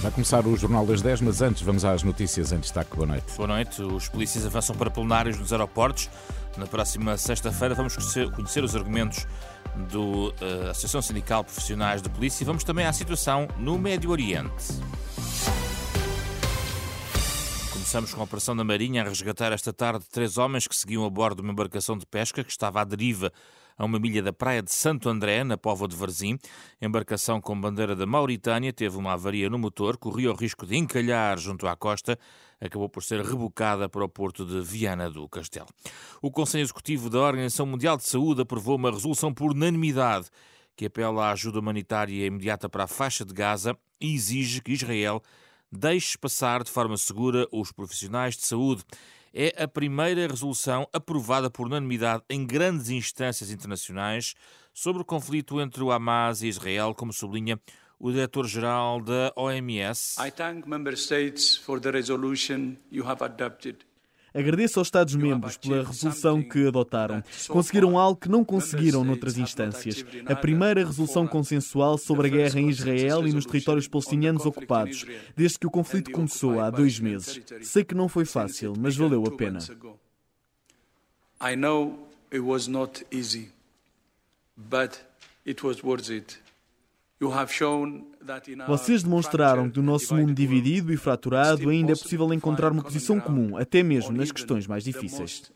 Vai começar o Jornal das 10, mas antes vamos às notícias em destaque. Boa noite. Boa noite. Os polícias avançam para plenários nos aeroportos. Na próxima sexta-feira vamos conhecer os argumentos da uh, Associação Sindical Profissionais de Polícia e vamos também à situação no Médio Oriente. Começamos com a operação da Marinha a resgatar esta tarde três homens que seguiam a bordo de uma embarcação de pesca que estava à deriva a uma milha da praia de Santo André, na Póvoa de Varzim. A embarcação com bandeira da Mauritânia teve uma avaria no motor, corria o risco de encalhar junto à costa, acabou por ser rebocada para o porto de Viana do Castelo. O Conselho Executivo da Organização Mundial de Saúde aprovou uma resolução por unanimidade que apela à ajuda humanitária imediata para a faixa de Gaza e exige que Israel deixe passar de forma segura os profissionais de saúde é a primeira resolução aprovada por unanimidade em grandes instâncias internacionais sobre o conflito entre o Hamas e Israel, como sublinha o diretor-geral da OMS. I thank member states for the resolution you have adopted. Agradeço aos Estados-membros pela resolução que adotaram. Conseguiram algo que não conseguiram noutras instâncias. A primeira resolução consensual sobre a guerra em Israel e nos territórios palestinianos ocupados, desde que o conflito começou há dois meses. Sei que não foi fácil, mas valeu a pena. I know it was not easy, but it was worth it. Vocês demonstraram que no nosso mundo dividido e fraturado ainda é possível encontrar uma posição comum, até mesmo nas questões mais difíceis.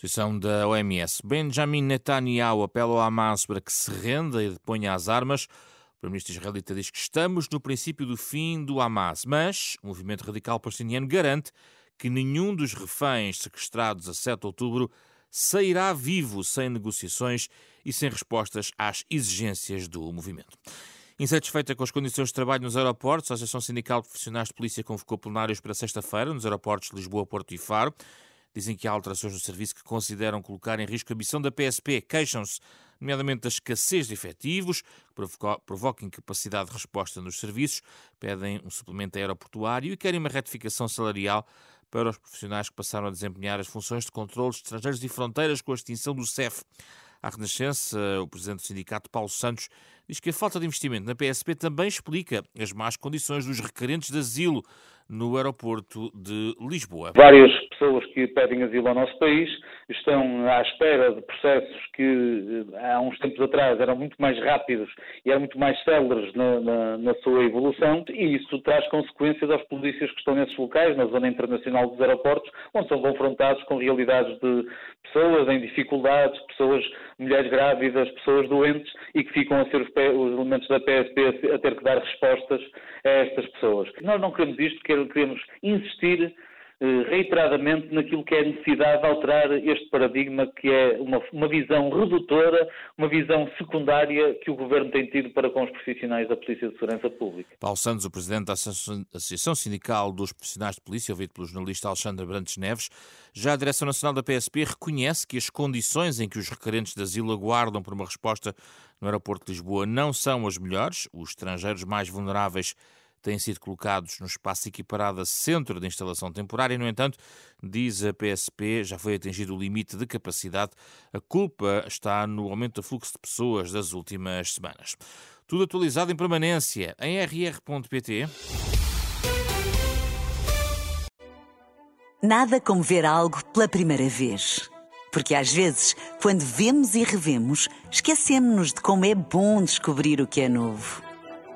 Posição da OMS. Benjamin Netanyahu apela ao Hamas para que se renda e deponha as armas. O primeiro-ministro israelita diz que estamos no princípio do fim do Hamas, mas o movimento radical palestiniano garante que nenhum dos reféns sequestrados a 7 de outubro sairá vivo sem negociações e sem respostas às exigências do movimento. Insatisfeita com as condições de trabalho nos aeroportos, a Associação Sindical de Profissionais de Polícia convocou plenários para sexta-feira nos aeroportos de Lisboa, Porto e Faro. Dizem que há alterações no serviço que consideram colocar em risco a missão da PSP. Queixam-se, nomeadamente, da escassez de efetivos, que provoca incapacidade de resposta nos serviços, pedem um suplemento aeroportuário e querem uma retificação salarial para os profissionais que passaram a desempenhar as funções de controle de estrangeiros e fronteiras com a extinção do CEF. À Renascença, o presidente do sindicato, Paulo Santos, diz que a falta de investimento na PSP também explica as más condições dos requerentes de asilo no aeroporto de Lisboa. Várias pessoas que pedem asilo ao nosso país estão à espera de processos que eh, há uns tempos atrás eram muito mais rápidos e eram muito mais céleres na, na, na sua evolução e isso traz consequências aos polícias que estão nesses locais, na zona internacional dos aeroportos, onde são confrontados com realidades de pessoas em dificuldades, pessoas, mulheres grávidas, pessoas doentes e que ficam a ser os, os elementos da PSP a ter que dar respostas a estas pessoas. Nós não queremos isto, queremos insistir reiteradamente naquilo que é a necessidade de alterar este paradigma, que é uma, uma, visão redutora, uma visão secundária que o Governo tem tido para com os profissionais da Polícia de Segurança Pública. Paulo Santos, o Presidente da Associação Sindical dos Profissionais de Polícia, ouvido pelo jornalista Alexandre Brantes Neves, já a Direção Nacional da PSP reconhece que as condições em que os requerentes de asilo aguardam por uma resposta no aeroporto de Lisboa não são as melhores. Os estrangeiros mais vulneráveis têm sido colocados no espaço equiparado a centro de instalação temporária. No entanto, diz a PSP, já foi atingido o limite de capacidade. A culpa está no aumento do fluxo de pessoas das últimas semanas. Tudo atualizado em permanência em rr.pt. Nada como ver algo pela primeira vez. Porque às vezes, quando vemos e revemos, esquecemos-nos de como é bom descobrir o que é novo.